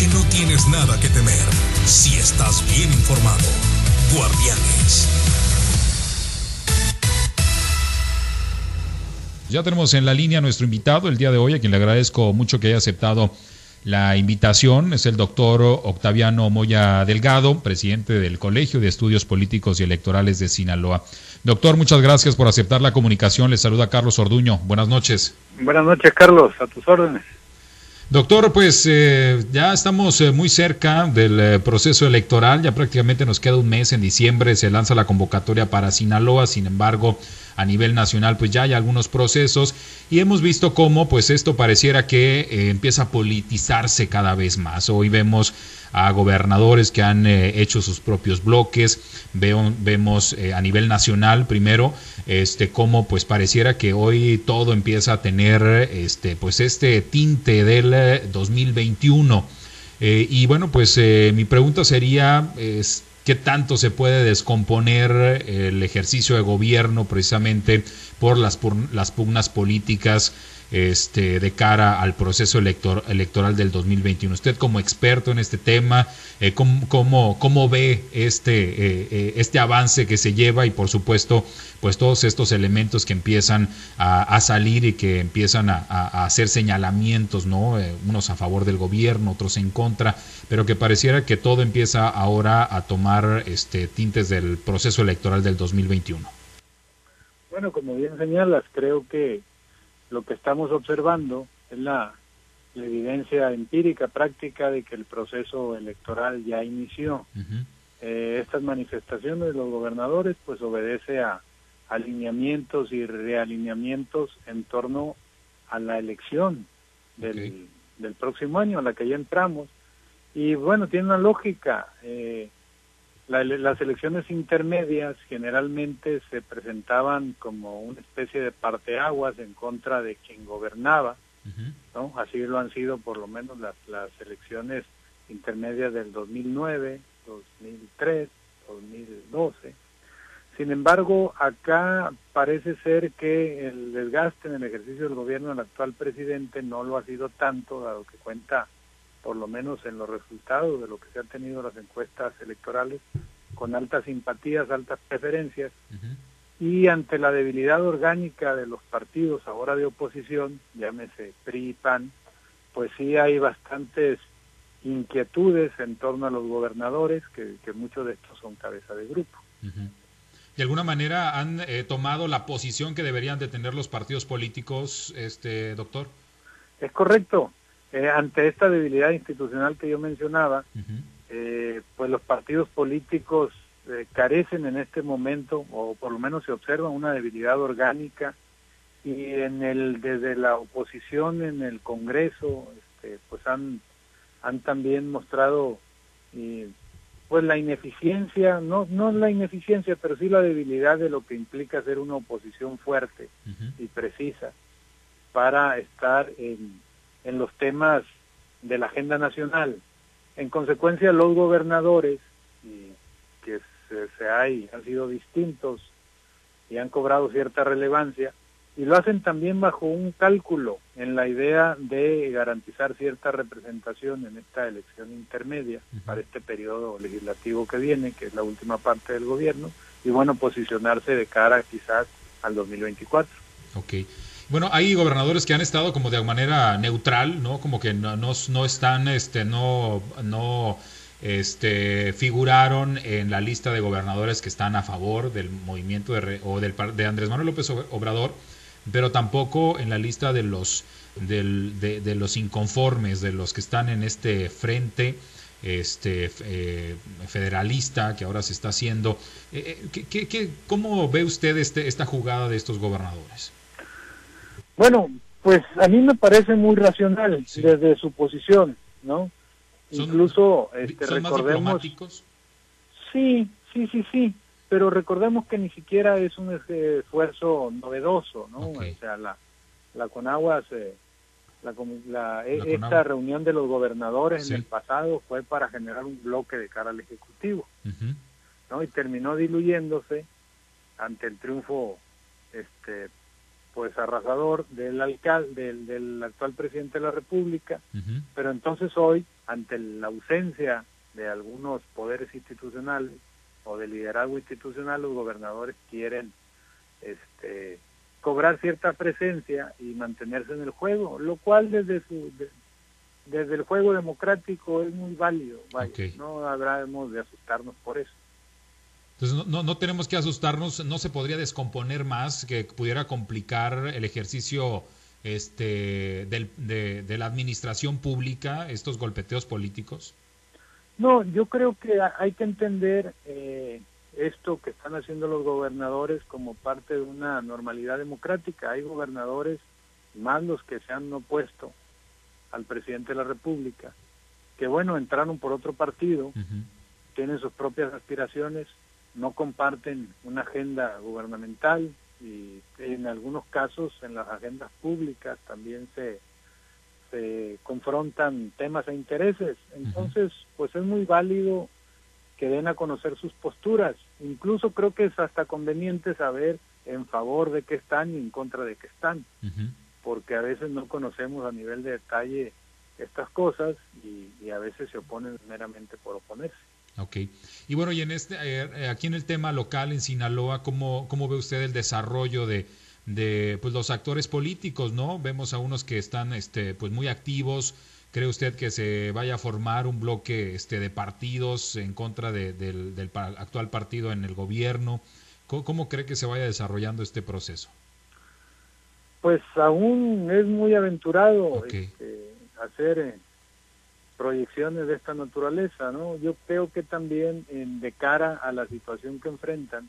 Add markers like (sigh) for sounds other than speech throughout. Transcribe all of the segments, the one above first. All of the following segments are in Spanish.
noche no tienes nada que temer si estás bien informado. Guardianes. Ya tenemos en la línea a nuestro invitado el día de hoy, a quien le agradezco mucho que haya aceptado la invitación. Es el doctor Octaviano Moya Delgado, presidente del Colegio de Estudios Políticos y Electorales de Sinaloa. Doctor, muchas gracias por aceptar la comunicación. Le saluda Carlos Orduño. Buenas noches. Buenas noches, Carlos. A tus órdenes. Doctor, pues eh, ya estamos eh, muy cerca del eh, proceso electoral, ya prácticamente nos queda un mes, en diciembre. Se lanza la convocatoria para Sinaloa, sin embargo, a nivel nacional pues ya hay algunos procesos y hemos visto cómo pues esto pareciera que empieza a politizarse cada vez más. Hoy vemos a gobernadores que han eh, hecho sus propios bloques, Veo, vemos eh, a nivel nacional primero este cómo pues pareciera que hoy todo empieza a tener este pues este tinte del 2021 eh, y bueno pues mi pregunta sería es, qué tanto se puede descomponer el ejercicio de gobierno precisamente por las, por las pugnas políticas este, de cara al proceso elector, electoral del 2021. Usted como experto en este tema, eh, ¿cómo, cómo, ve este, eh, eh, este avance que se lleva y por supuesto pues todos estos elementos que empiezan a, salir y que empiezan a, hacer señalamientos, ¿no? unos a favor del gobierno, otros en contra, pero que pareciera que todo empieza ahora a tomar este, tintes del proceso electoral del 2021. Bueno, como bien señalas, creo que lo que estamos observando es la, evidencia empírica, práctica de que el proceso electoral ya inició. Eh, estas manifestaciones de los gobernadores pues obedece a alineamientos y realineamientos en torno a la elección del, del próximo año, a la que ya entramos. Y bueno, tiene una lógica. Eh, las elecciones intermedias generalmente se presentaban como una especie de parteaguas en contra de quien gobernaba, ¿no? Así lo han sido por lo menos las, las elecciones intermedias del 2009, 2003, 2012. Sin embargo, acá parece ser que el desgaste en el ejercicio del gobierno del actual presidente no lo ha sido tanto, dado que cuenta por lo menos en los resultados de lo que se han tenido las encuestas electorales, con altas simpatías, altas preferencias, y ante la debilidad orgánica de los partidos ahora de oposición, llámese PRI y PAN, pues sí hay bastantes inquietudes en torno a los gobernadores, que, muchos de estos son cabeza de grupo. De alguna manera han eh, tomado la posición que deberían de tener los partidos políticos, este doctor. Es correcto. Eh, ante esta debilidad institucional que yo mencionaba, eh, pues los partidos políticos eh, carecen en este momento, o por lo menos se observa una debilidad orgánica, y en el desde la oposición en el Congreso, este, pues han han también mostrado pues la ineficiencia, no no la ineficiencia, pero sí la debilidad de lo que implica ser una oposición fuerte y precisa para estar en en los temas de la agenda nacional. En consecuencia, los gobernadores, que se, hay, han sido distintos y han cobrado cierta relevancia, y lo hacen también bajo un cálculo en la idea de garantizar cierta representación en esta elección intermedia para este periodo legislativo que viene, que es la última parte del gobierno, y bueno, posicionarse de cara quizás al 2024. Ok. Bueno, hay gobernadores que han estado como de manera neutral, ¿no? Como que no, no, están, este, no, no, este, figuraron en la lista de gobernadores que están a favor del movimiento de, o del, de Andrés Manuel López Obrador, pero tampoco en la lista de los, de, los inconformes, de los que están en este frente este eh, federalista que ahora se está haciendo. Eh, eh, ¿qué, qué, cómo ve usted este, esta jugada de estos gobernadores? Bueno, pues a mí me parece muy racional desde su posición, ¿no? Incluso este, recordemos. sí, sí, sí, sí, pero recordemos que ni siquiera es un esfuerzo novedoso, ¿no? O sea, la, la Conagua la, e, esta reunión de los gobernadores en el pasado fue para generar un bloque de cara al Ejecutivo, ¿no? Y terminó diluyéndose ante el triunfo este pues arrasador del alcalde, del, actual presidente de la República, pero entonces hoy, ante la ausencia de algunos poderes institucionales o de liderazgo institucional, los gobernadores quieren este, cobrar cierta presencia y mantenerse en el juego, lo cual desde su desde el juego democrático es muy válido, no habremos de asustarnos por eso. Entonces no, no, tenemos que asustarnos, no se podría descomponer más, que pudiera complicar el ejercicio este, del, de, la administración pública, estos golpeteos políticos. No, yo creo que hay que entender eh, esto que están haciendo los gobernadores como parte de una normalidad democrática. Hay gobernadores, más los que se han opuesto al presidente de la República, que bueno, entraron por otro partido, tienen sus propias aspiraciones, no comparten una agenda gubernamental y en algunos casos en las agendas públicas también se, se confrontan temas e intereses. Entonces, pues es muy válido que den a conocer sus posturas. Incluso creo que es hasta conveniente saber en favor de qué están y en contra de qué están, porque a veces no conocemos a nivel de detalle estas cosas y, y a veces se oponen meramente por oponerse. Ok. Y bueno, y en este, eh, aquí en el tema local, en Sinaloa, ¿cómo, cómo ve usted el desarrollo de, de pues, los actores políticos, no? Vemos a unos que están este, pues, muy activos. ¿Cree usted que se vaya a formar un bloque este, de partidos en contra de, del, del, actual partido en el gobierno? ¿Cómo, cree que se vaya desarrollando este proceso? Pues aún es muy aventurado este, hacer eh, proyecciones de esta naturaleza, ¿no? Yo creo que también en, de cara a la situación que enfrentan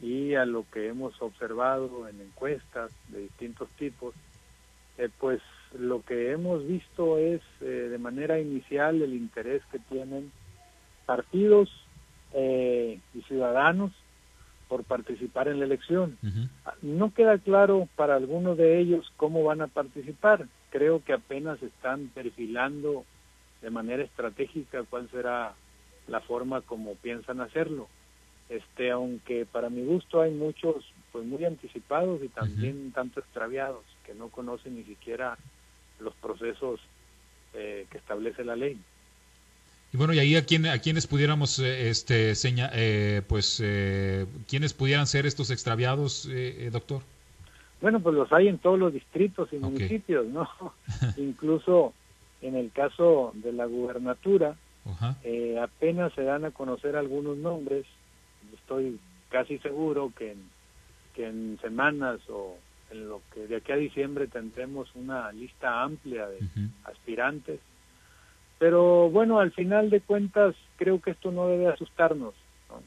y a lo que hemos observado en encuestas de distintos tipos, eh, pues lo que hemos visto es eh, de manera inicial el interés que tienen partidos eh, y ciudadanos por participar en la elección. No queda claro para algunos de ellos cómo van a participar. Creo que apenas están perfilando de manera estratégica cuál será la forma como piensan hacerlo. Este, aunque para mi gusto hay muchos pues muy anticipados y también tanto extraviados que no conocen ni siquiera los procesos eh, que establece la ley. Y bueno, y ahí a, quién, a quienes pudiéramos, eh, este, seña, eh, pues, eh, quiénes pudieran ser estos extraviados, doctor. Bueno, pues los hay en todos los distritos y municipios, ¿no? (laughs) Incluso en el caso de la gubernatura, eh, apenas se dan a conocer algunos nombres. Estoy casi seguro que en, que en semanas o en lo que de aquí a diciembre tendremos una lista amplia de aspirantes. Pero bueno, al final de cuentas creo que esto no debe asustarnos.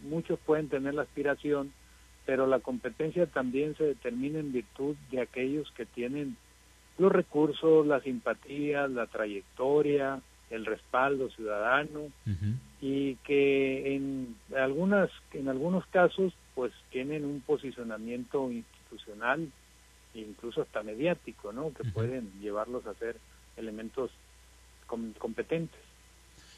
Muchos pueden tener la aspiración, pero la competencia también se determina en virtud de aquellos que tienen los recursos, la simpatía, la trayectoria, el respaldo ciudadano y que en algunas en algunos casos pues tienen un posicionamiento institucional incluso hasta mediático, ¿no? Que pueden llevarlos a ser elementos competentes.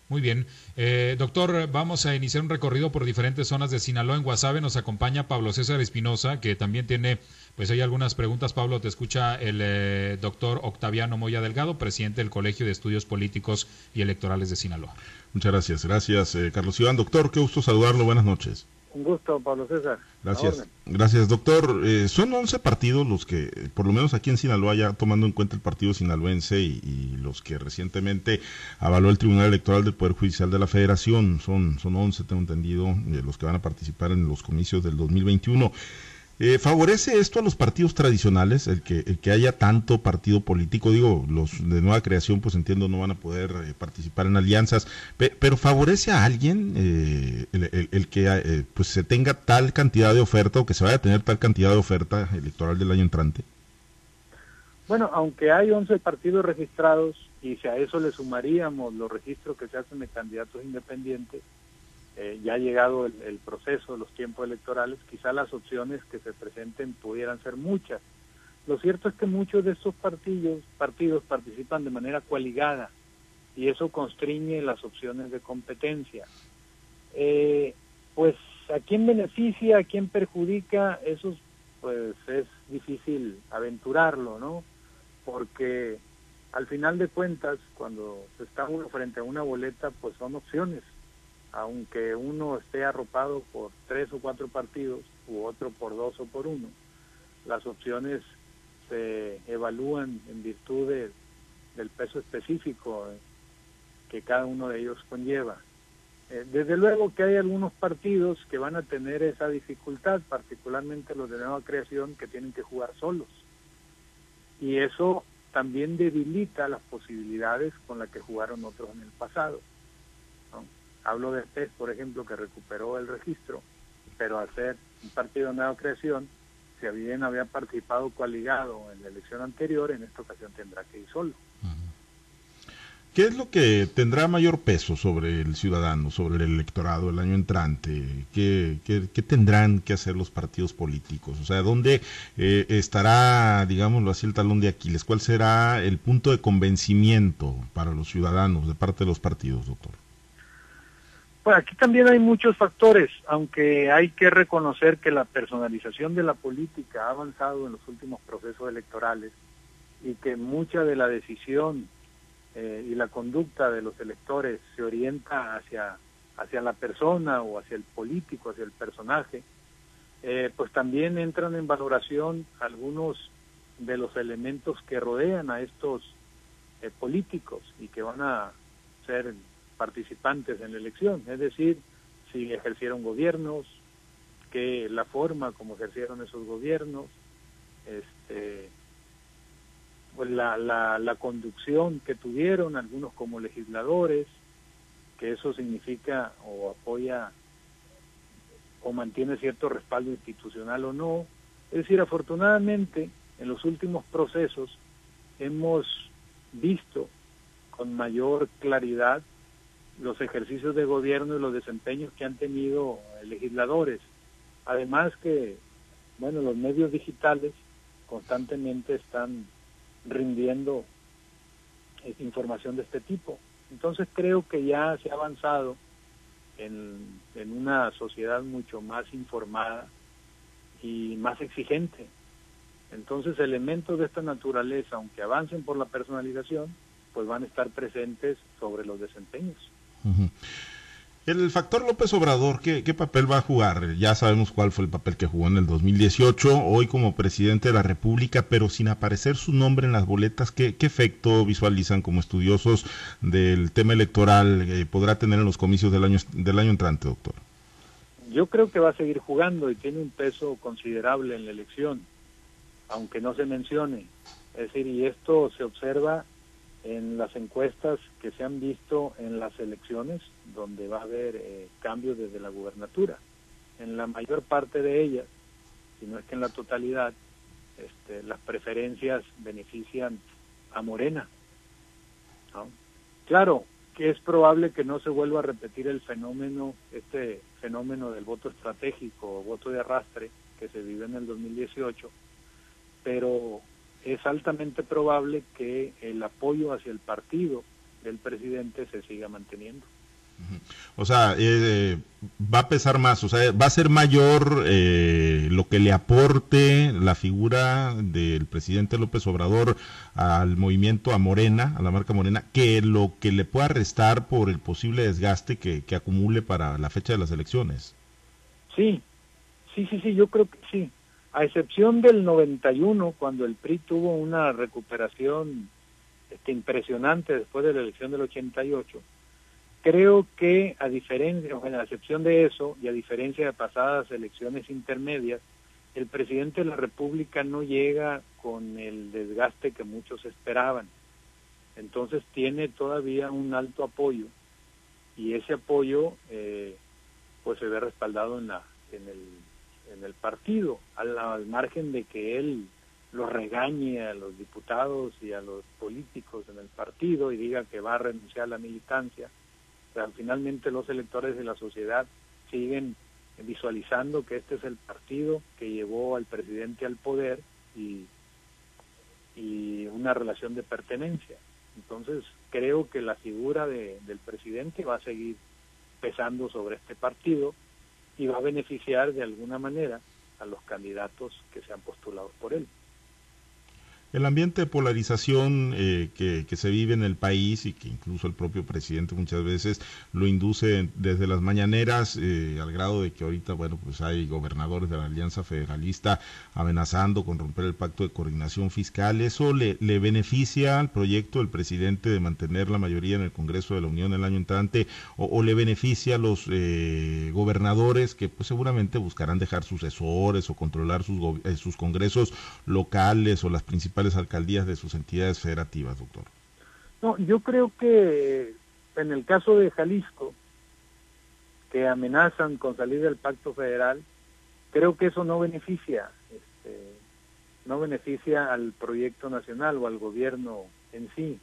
Muy bien. Eh, doctor, vamos a iniciar un recorrido por diferentes zonas de Sinaloa. En Guasave nos acompaña Pablo César Espinosa, que también tiene, pues hay algunas preguntas. Pablo, te escucha el eh, doctor Octaviano Moya Delgado, presidente del Colegio de Estudios Políticos y Electorales de Sinaloa. Muchas gracias. Gracias, eh, Carlos Iván. Doctor, qué gusto saludarlo. Buenas noches. Un gusto, Pablo César. Gracias. Gracias, doctor. Eh, son 11 partidos los que, por lo menos aquí en Sinaloa, ya tomando en cuenta el partido sinaloense y, los que recientemente avaló el Tribunal Electoral del Poder Judicial de la Federación, son, son 11, tengo entendido, eh, los que van a participar en los comicios del 2021. Eh, ¿Favorece esto a los partidos tradicionales, el que, el que haya tanto partido político? Digo, los de nueva creación, pues entiendo, no van a poder eh, participar en alianzas, pero ¿favorece a alguien eh, el, que pues se tenga tal cantidad de oferta o que se vaya a tener tal cantidad de oferta electoral del año entrante? Bueno, aunque hay 11 partidos registrados y si a eso le sumaríamos los registros que se hacen de candidatos independientes, eh, ya ha llegado el, proceso los tiempos electorales, quizá las opciones que se presenten pudieran ser muchas. Lo cierto es que muchos de estos partidos, partidos participan de manera coaligada y eso constriñe las opciones de competencia. Eh, pues a quién beneficia, a quién perjudica, eso pues es difícil aventurarlo, ¿no? Porque al final de cuentas, cuando se está uno frente a una boleta, pues son opciones. Aunque uno esté arropado por tres o cuatro partidos, u otro por dos o por uno, las opciones se evalúan en virtud del peso específico que cada uno de ellos conlleva. Eh, desde luego que hay algunos partidos que van a tener esa dificultad, particularmente los de nueva creación, que tienen que jugar solos. Y eso también debilita las posibilidades con las que jugaron otros en el pasado. Hablo de PES, por ejemplo, que recuperó el registro, pero al ser un partido de nueva creación, si bien había participado coaligado en la elección anterior, en esta ocasión tendrá que ir solo. ¿Qué es lo que tendrá mayor peso sobre el ciudadano, sobre el electorado el año entrante? ¿Qué, tendrán que hacer los partidos políticos? O sea, ¿dónde eh, estará, digámoslo así, el talón de Aquiles? ¿Cuál será el punto de convencimiento para los ciudadanos de parte de los partidos, doctor? Pues aquí también hay muchos factores, aunque hay que reconocer que la personalización de la política ha avanzado en los últimos procesos electorales y que mucha de la decisión eh, y la conducta de los electores se orienta hacia, hacia la persona o hacia el político, hacia el personaje, eh, pues también entran en valoración algunos de los elementos que rodean a estos eh, políticos y que van a ser participantes en la elección, es decir, si ejercieron gobiernos, que la forma como ejercieron esos gobiernos, este, pues la, la, la conducción que tuvieron algunos como legisladores, que eso significa o apoya o mantiene cierto respaldo institucional o no. Es decir, afortunadamente en los últimos procesos hemos visto con mayor claridad los ejercicios de gobierno y los desempeños que han tenido legisladores. Además que, bueno, los medios digitales constantemente están rindiendo eh, información de este tipo. Entonces creo que ya se ha avanzado en, en una sociedad mucho más informada y más exigente. Entonces elementos de esta naturaleza, aunque avancen por la personalización, pues van a estar presentes sobre los desempeños. El factor López Obrador, ¿qué, papel va a jugar? Ya sabemos cuál fue el papel que jugó en el 2018, hoy como presidente de la República, pero sin aparecer su nombre en las boletas, ¿qué, efecto visualizan como estudiosos del tema electoral eh, podrá tener en los comicios del año, del año entrante, doctor? Yo creo que va a seguir jugando y tiene un peso considerable en la elección, aunque no se mencione. Es decir, y esto se observa en las encuestas que se han visto en las elecciones, donde va a haber eh, cambios desde la gubernatura. En la mayor parte de ellas, si no es que en la totalidad, este, las preferencias benefician a Morena. Claro que es probable que no se vuelva a repetir el fenómeno, este fenómeno del voto estratégico o voto de arrastre que se vive en el 2018, pero es altamente probable que el apoyo hacia el partido del presidente se siga manteniendo. O sea, eh, va a pesar más, o sea, va a ser mayor eh, lo que le aporte la figura del presidente López Obrador al movimiento, a Morena, a la marca Morena, que lo que le pueda restar por el posible desgaste que, que acumule para la fecha de las elecciones. Sí, sí, sí, sí, yo creo que sí a excepción del 91, cuando el PRI tuvo una recuperación este, impresionante después de la elección del 88, creo que a diferencia, o a excepción de eso, y a diferencia de pasadas elecciones intermedias, el presidente de la República no llega con el desgaste que muchos esperaban. Entonces tiene todavía un alto apoyo y ese apoyo eh, pues se ve respaldado en la en el en el partido, al, margen de que él lo regañe a los diputados y a los políticos en el partido y diga que va a renunciar a la militancia. Pero finalmente los electores de la sociedad siguen visualizando que este es el partido que llevó al presidente al poder y, y una relación de pertenencia. Entonces creo que la figura de, del presidente va a seguir pesando sobre este partido y va a beneficiar de alguna manera a los candidatos que se han postulado por él. El ambiente de polarización eh, que, se vive en el país y que incluso el propio presidente muchas veces lo induce desde las mañaneras eh, al grado de que ahorita, bueno, pues hay gobernadores de la Alianza Federalista amenazando con romper el pacto de coordinación fiscal. ¿Eso le, beneficia al proyecto del presidente de mantener la mayoría en el Congreso de la Unión el año entrante o, le beneficia a los eh, gobernadores que pues seguramente buscarán dejar sucesores o controlar sus, sus congresos locales o las principales alcaldías de sus entidades federativas, doctor? No, yo creo que en el caso de Jalisco, que amenazan con salir del pacto federal, creo que eso no beneficia, este, no beneficia al proyecto nacional o al gobierno en sí.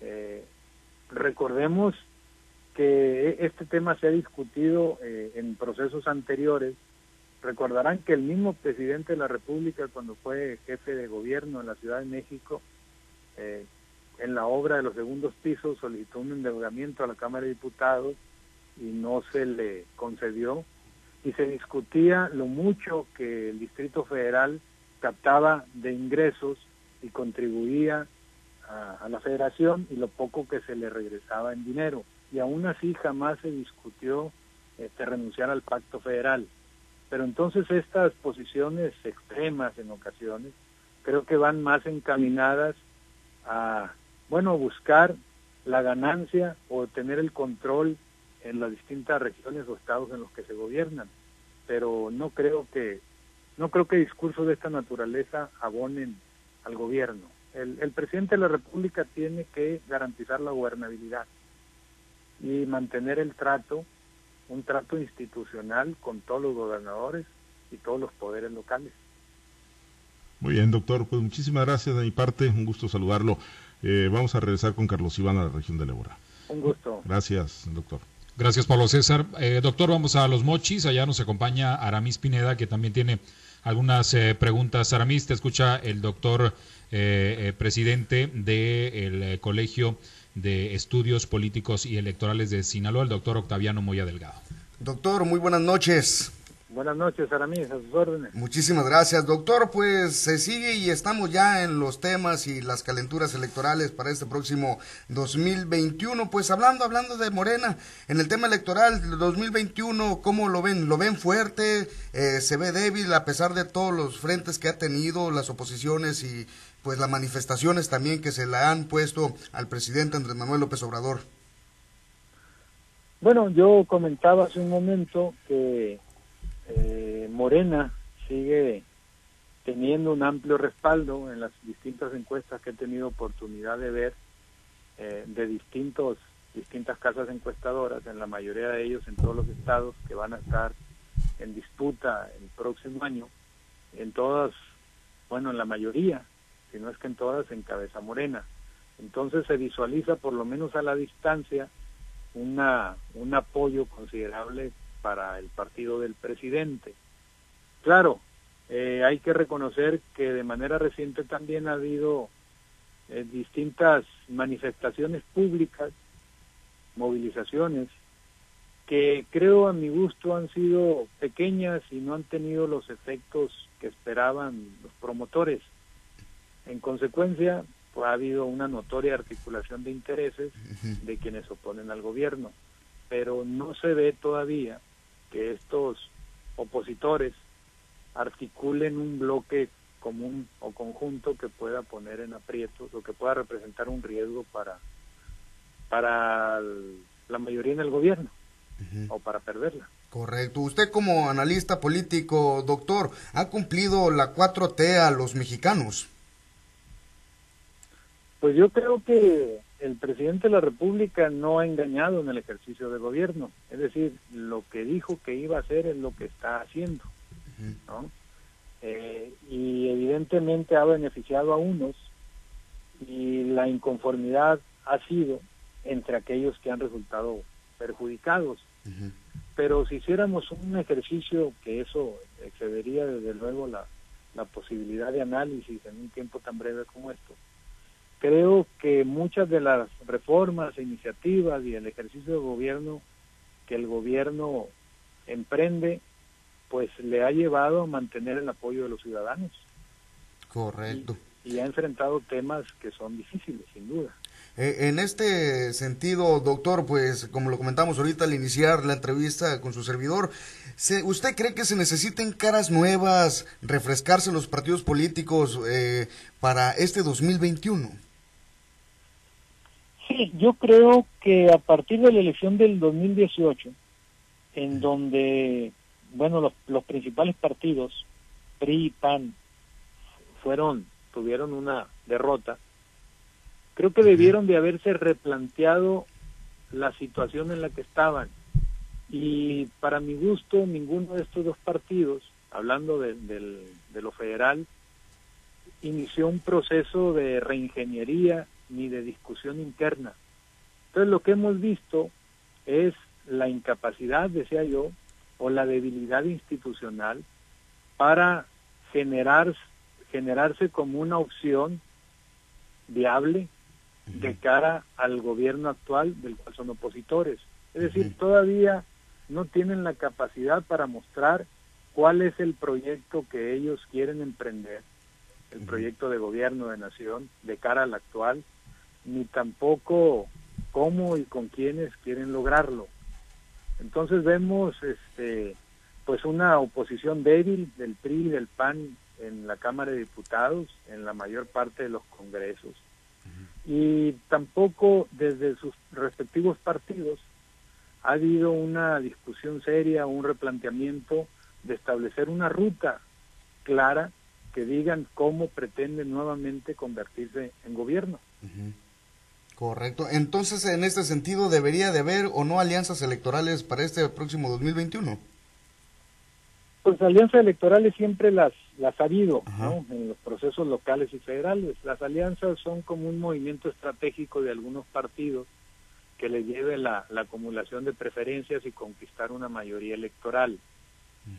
Eh, recordemos que este tema se ha discutido eh, en procesos anteriores Recordarán que el mismo presidente de la República, cuando fue jefe de gobierno en la Ciudad de México, eh, en la obra de los segundos pisos solicitó un endeudamiento a la Cámara de Diputados y no se le concedió. Y se discutía lo mucho que el Distrito Federal captaba de ingresos y contribuía a, la federación y lo poco que se le regresaba en dinero. Y aún así jamás se discutió este, renunciar al pacto federal. Pero entonces estas posiciones extremas en ocasiones creo que van más encaminadas a, bueno, buscar la ganancia o tener el control en las distintas regiones o estados en los que se gobiernan. Pero no creo que no creo que discursos de esta naturaleza abonen al gobierno. El, el presidente de la República tiene que garantizar la gobernabilidad y mantener el trato un trato institucional con todos los gobernadores y todos los poderes locales. Muy bien, doctor. Pues muchísimas gracias de mi parte. Un gusto saludarlo. Eh, vamos a regresar con Carlos Iván a la región de Lebora. Un gusto. Gracias, doctor. Gracias, Pablo César. Eh, doctor, vamos a los mochis. Allá nos acompaña Aramis Pineda, que también tiene algunas eh, preguntas. Aramis, te escucha el doctor presidente del Colegio de Estudios Políticos y Electorales de Sinaloa, el doctor Octaviano Moya Delgado. Doctor, muy buenas noches. Buenas noches, Aramis, a sus órdenes. Muchísimas gracias, doctor. Pues se sigue y estamos ya en los temas y las calenturas electorales para este próximo 2021. Pues hablando, hablando de Morena, en el tema electoral del 2021, ¿cómo lo ven? ¿Lo ven fuerte? Eh, ¿Se ve débil a pesar de todos los frentes que ha tenido, las oposiciones y pues las manifestaciones también que se le han puesto al presidente Andrés Manuel López Obrador. Bueno, yo comentaba hace un momento que eh, Morena sigue teniendo un amplio respaldo en las distintas encuestas que he tenido oportunidad de ver eh, de distintos distintas casas encuestadoras, en la mayoría de ellos en todos los estados que van a estar en disputa el próximo año, en todas, bueno, en la mayoría si no es que en todas en cabeza morena. Entonces se visualiza por lo menos a la distancia una, un apoyo considerable para el partido del presidente. Claro, eh, hay que reconocer que de manera reciente también ha habido eh, distintas manifestaciones públicas, movilizaciones, que creo a mi gusto han sido pequeñas y no han tenido los efectos que esperaban los promotores. En consecuencia, pues, ha habido una notoria articulación de intereses de quienes oponen al gobierno, pero no se ve todavía que estos opositores articulen un bloque común o conjunto que pueda poner en aprietos o que pueda representar un riesgo para para la mayoría en el gobierno o para perderla. Correcto. Usted como analista político, doctor, ¿ha cumplido la 4T a los mexicanos? Pues yo creo que el presidente de la República no ha engañado en el ejercicio de gobierno. Es decir, lo que dijo que iba a hacer es lo que está haciendo. ¿no? Eh, y evidentemente ha beneficiado a unos y la inconformidad ha sido entre aquellos que han resultado perjudicados. Pero si hiciéramos un ejercicio que eso excedería desde luego la, la posibilidad de análisis en un tiempo tan breve como esto, creo que muchas de las reformas e iniciativas y el ejercicio de gobierno que el gobierno emprende pues le ha llevado a mantener el apoyo de los ciudadanos. Correcto. Y, ha enfrentado temas que son difíciles, sin duda. Eh, en este sentido, doctor, pues como lo comentamos ahorita al iniciar la entrevista con su servidor, ¿usted cree que se necesiten caras nuevas, refrescarse los partidos políticos eh, para este 2021? Sí, yo creo que a partir de la elección del 2018, en donde, bueno, los, los principales partidos, PRI y PAN, fueron, tuvieron una derrota, creo que debieron de haberse replanteado la situación en la que estaban. Y para mi gusto, ninguno de estos dos partidos, hablando de, de lo federal, inició un proceso de reingeniería ni de discusión interna. Entonces lo que hemos visto es la incapacidad, decía yo, o la debilidad institucional para generar, generarse como una opción viable de cara al gobierno actual del cual son opositores. Es decir, todavía no tienen la capacidad para mostrar cuál es el proyecto que ellos quieren emprender, el proyecto de gobierno de nación de cara al actual, ni tampoco cómo y con quiénes quieren lograrlo. Entonces vemos este pues una oposición débil del PRI y del PAN en la Cámara de Diputados, en la mayor parte de los congresos. Y tampoco desde sus respectivos partidos ha habido una discusión seria, un replanteamiento de establecer una ruta clara que digan cómo pretenden nuevamente convertirse en gobierno. Correcto. Entonces, en este sentido, ¿debería de haber o no alianzas electorales para este próximo 2021? Pues alianzas electorales siempre las, las ha habido ¿no? en los procesos locales y federales. Las alianzas son como un movimiento estratégico de algunos partidos que les lleve la, la acumulación de preferencias y conquistar una mayoría electoral.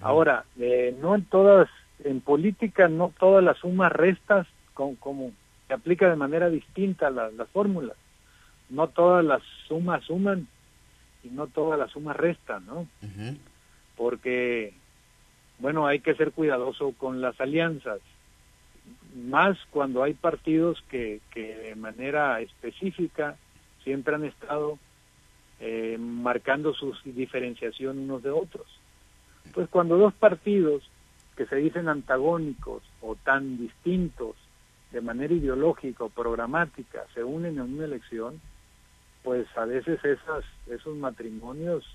Ahora, eh, no en todas, en política no todas las sumas restas, con, como se aplica de manera distinta las fórmulas no todas las sumas suman y no todas las sumas restan, ¿no? Porque, bueno, hay que ser cuidadoso con las alianzas, más cuando hay partidos que, que de manera específica siempre han estado eh, marcando su diferenciación unos de otros. Pues cuando dos partidos que se dicen antagónicos o tan distintos de manera ideológica o programática se unen en una elección, pues a veces esas, esos matrimonios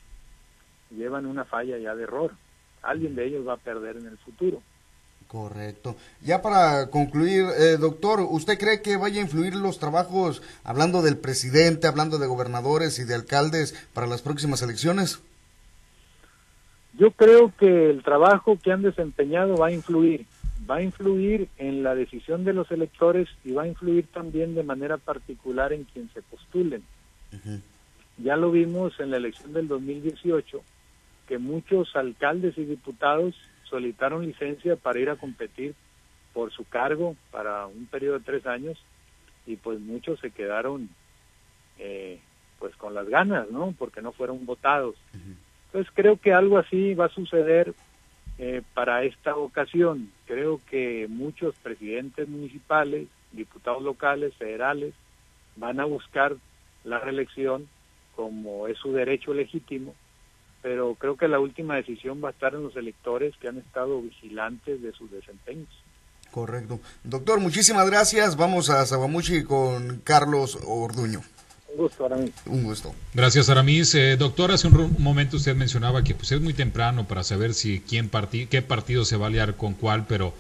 llevan una falla ya de error. Alguien de ellos va a perder en el futuro. Correcto. Ya para concluir, eh, doctor, ¿usted cree que vaya a influir los trabajos, hablando del presidente, hablando de gobernadores y de alcaldes, para las próximas elecciones? Yo creo que el trabajo que han desempeñado va a influir, va a influir en la decisión de los electores y va a influir también de manera particular en quien se postulen. Ya lo vimos en la elección del 2018, que muchos alcaldes y diputados solicitaron licencia para ir a competir por su cargo para un periodo de tres años y pues muchos se quedaron eh, pues con las ganas, ¿no? Porque no fueron votados. Entonces creo que algo así va a suceder eh, para esta ocasión. Creo que muchos presidentes municipales, diputados locales, federales, van a buscar la reelección como es su derecho legítimo, pero creo que la última decisión va a estar en los electores que han estado vigilantes de sus desempeños. Correcto. Doctor, muchísimas gracias. Vamos a Sabamuchi con Carlos Orduño. Un gusto, Aramis. Un gusto. Gracias, Aramis. Eh, doctor, hace un momento usted mencionaba que pues, es muy temprano para saber si quién qué partido se va a aliar con cuál, pero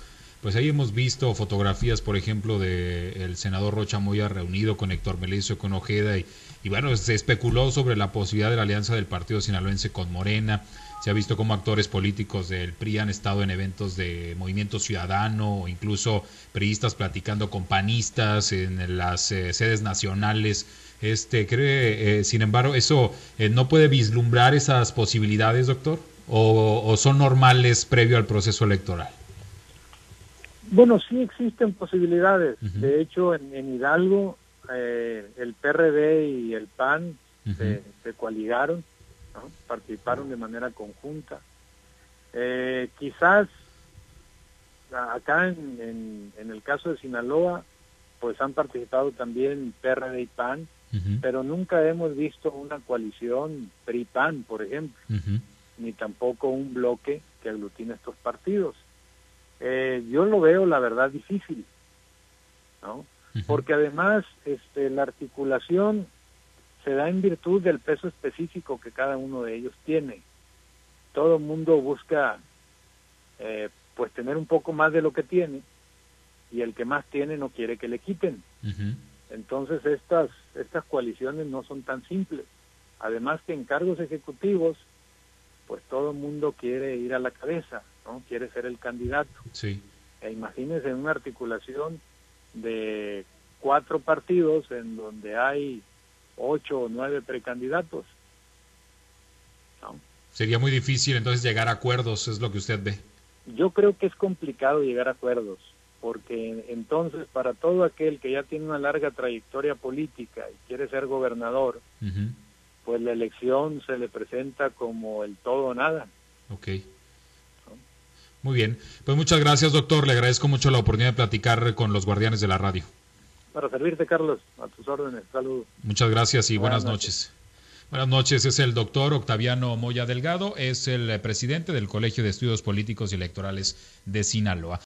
pues ahí hemos visto fotografías, por ejemplo, del el senador Rocha Moya reunido con Héctor Melicio, con Ojeda, y, y, bueno, se especuló sobre la posibilidad de la alianza del partido sinaloense con Morena. Se ha visto cómo actores políticos del PRI han estado en eventos de movimiento ciudadano, o incluso priistas platicando con panistas en las eh, sedes nacionales. Este, ¿Cree, eh, sin embargo, eso eh, no puede vislumbrar esas posibilidades, doctor? ¿O, o son normales previo al proceso electoral? Bueno, sí existen posibilidades. De hecho, en, Hidalgo, eh, el PRD y el PAN se, coaligaron, participaron de manera conjunta. Eh, quizás acá en, en, el caso de Sinaloa, pues han participado también PRD y PAN, pero nunca hemos visto una coalición PRI-PAN, por ejemplo, ni tampoco un bloque que aglutine estos partidos. Eh, yo lo veo, la verdad, difícil, ¿no? Porque además este, la articulación se da en virtud del peso específico que cada uno de ellos tiene. Todo el mundo busca eh, pues tener un poco más de lo que tiene y el que más tiene no quiere que le quiten. Entonces estas, estas coaliciones no son tan simples. Además que en cargos ejecutivos, pues todo el mundo quiere ir a la cabeza, ¿no? Quiere ser el candidato. Sí. E imagínense una articulación de cuatro partidos en donde hay ocho o nueve precandidatos. Sería muy difícil entonces llegar a acuerdos, es lo que usted ve. Yo creo que es complicado llegar a acuerdos, porque entonces para todo aquel que ya tiene una larga trayectoria política y quiere ser gobernador, pues la elección se le presenta como el todo o nada. Ok. Muy bien. Pues muchas gracias, doctor. Le agradezco mucho la oportunidad de platicar con los guardianes de la radio. Para servirte, Carlos. A tus órdenes. Saludos. Muchas gracias y buenas, noches. Buenas noches, es el doctor Octaviano Moya Delgado, es el presidente del Colegio de Estudios Políticos y Electorales de Sinaloa.